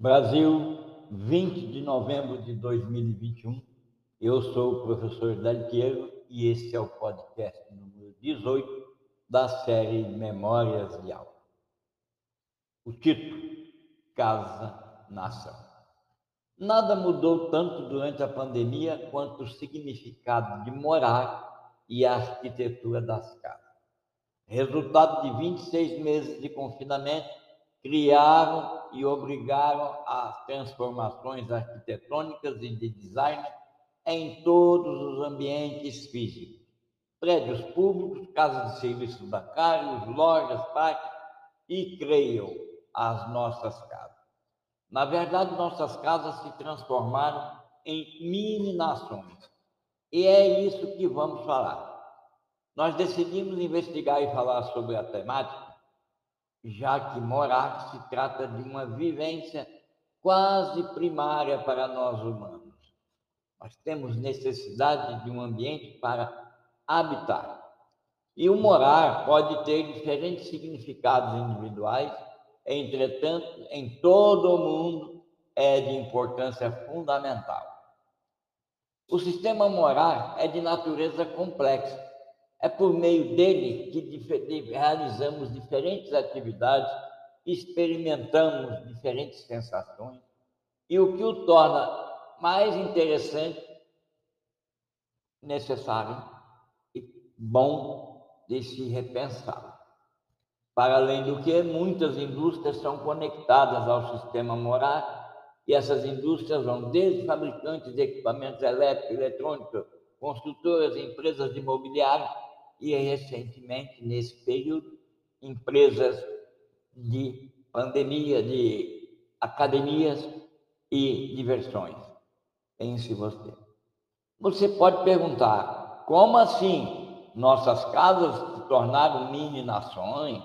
Brasil, 20 de novembro de 2021. Eu sou o professor Dalqueiro e esse é o podcast número 18 da série Memórias de Aula. O título: Casa Nação. Nada mudou tanto durante a pandemia quanto o significado de morar e a arquitetura das casas. Resultado de 26 meses de confinamento, criaram e obrigaram as transformações arquitetônicas e de design em todos os ambientes físicos. Prédios públicos, casas de serviços bancários, lojas, parques e, creio, as nossas casas. Na verdade, nossas casas se transformaram em mini-nações. E é isso que vamos falar. Nós decidimos investigar e falar sobre a temática já que morar se trata de uma vivência quase primária para nós humanos. Nós temos necessidade de um ambiente para habitar. E o morar pode ter diferentes significados individuais, entretanto, em todo o mundo é de importância fundamental. O sistema morar é de natureza complexa é por meio dele que realizamos diferentes atividades, experimentamos diferentes sensações, e o que o torna mais interessante, necessário e bom de se repensar. Para além do que, muitas indústrias são conectadas ao sistema morar, e essas indústrias vão desde fabricantes de equipamentos elétricos, eletrônicos, construtoras, empresas de imobiliário, e recentemente, nesse período, empresas de pandemia, de academias e diversões. Pense você. Você pode perguntar, como assim nossas casas se tornaram mini-nações?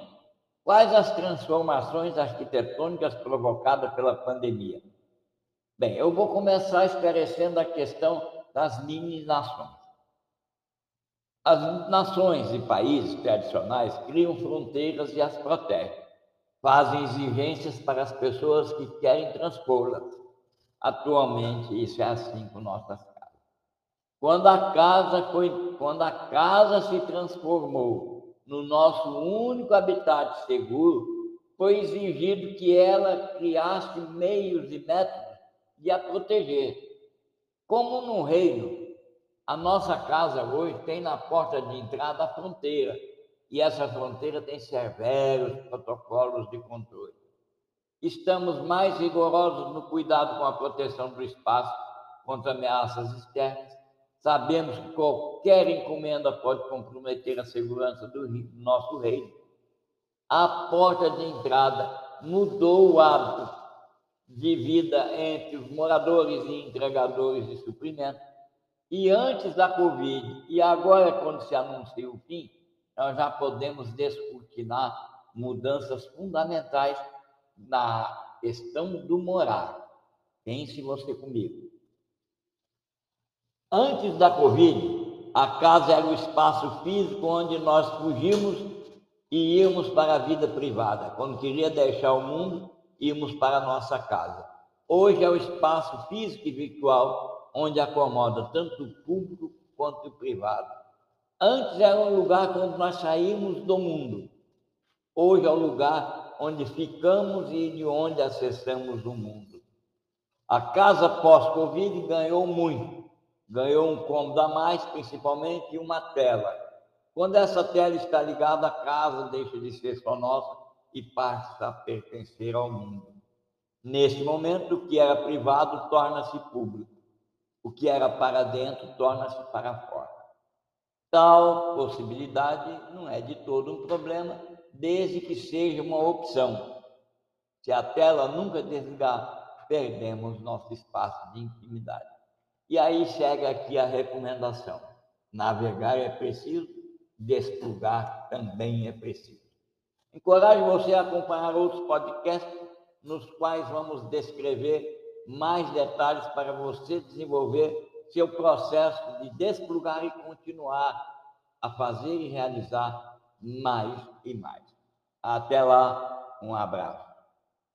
Quais as transformações arquitetônicas provocadas pela pandemia? Bem, eu vou começar esclarecendo a questão das mini-nações. As nações e países tradicionais criam fronteiras e as protegem. Fazem exigências para as pessoas que querem transpô-las. Atualmente, isso é assim com nossas casas. Quando a casa, foi, quando a casa se transformou no nosso único habitat seguro, foi exigido que ela criasse meios e métodos de a proteger. Como num reino a nossa casa hoje tem na porta de entrada a fronteira, e essa fronteira tem severos protocolos de controle. Estamos mais rigorosos no cuidado com a proteção do espaço contra ameaças externas. Sabemos que qualquer encomenda pode comprometer a segurança do nosso reino. A porta de entrada mudou o hábito de vida entre os moradores e entregadores de suprimentos e antes da Covid, e agora, quando se anuncia o fim, nós já podemos descortinar mudanças fundamentais na questão do morar. Pense você comigo. Antes da Covid, a casa era o espaço físico onde nós fugimos e íamos para a vida privada. Quando queria deixar o mundo, íamos para a nossa casa. Hoje é o espaço físico e virtual onde acomoda tanto o público quanto o privado. Antes era um lugar onde nós saímos do mundo. Hoje é o lugar onde ficamos e de onde acessamos o mundo. A casa pós-Covid ganhou muito. Ganhou um cômodo a mais, principalmente, e uma tela. Quando essa tela está ligada, a casa deixa de ser só nossa e passa a pertencer ao mundo. Neste momento, o que era privado torna-se público o que era para dentro torna-se para fora. Tal possibilidade não é de todo um problema, desde que seja uma opção. Se a tela nunca desligar, perdemos nosso espaço de intimidade. E aí chega aqui a recomendação: navegar é preciso, desplugar também é preciso. Encorajo você a acompanhar outros podcasts nos quais vamos descrever mais detalhes para você desenvolver seu processo de desplugar e continuar a fazer e realizar mais e mais. Até lá, um abraço.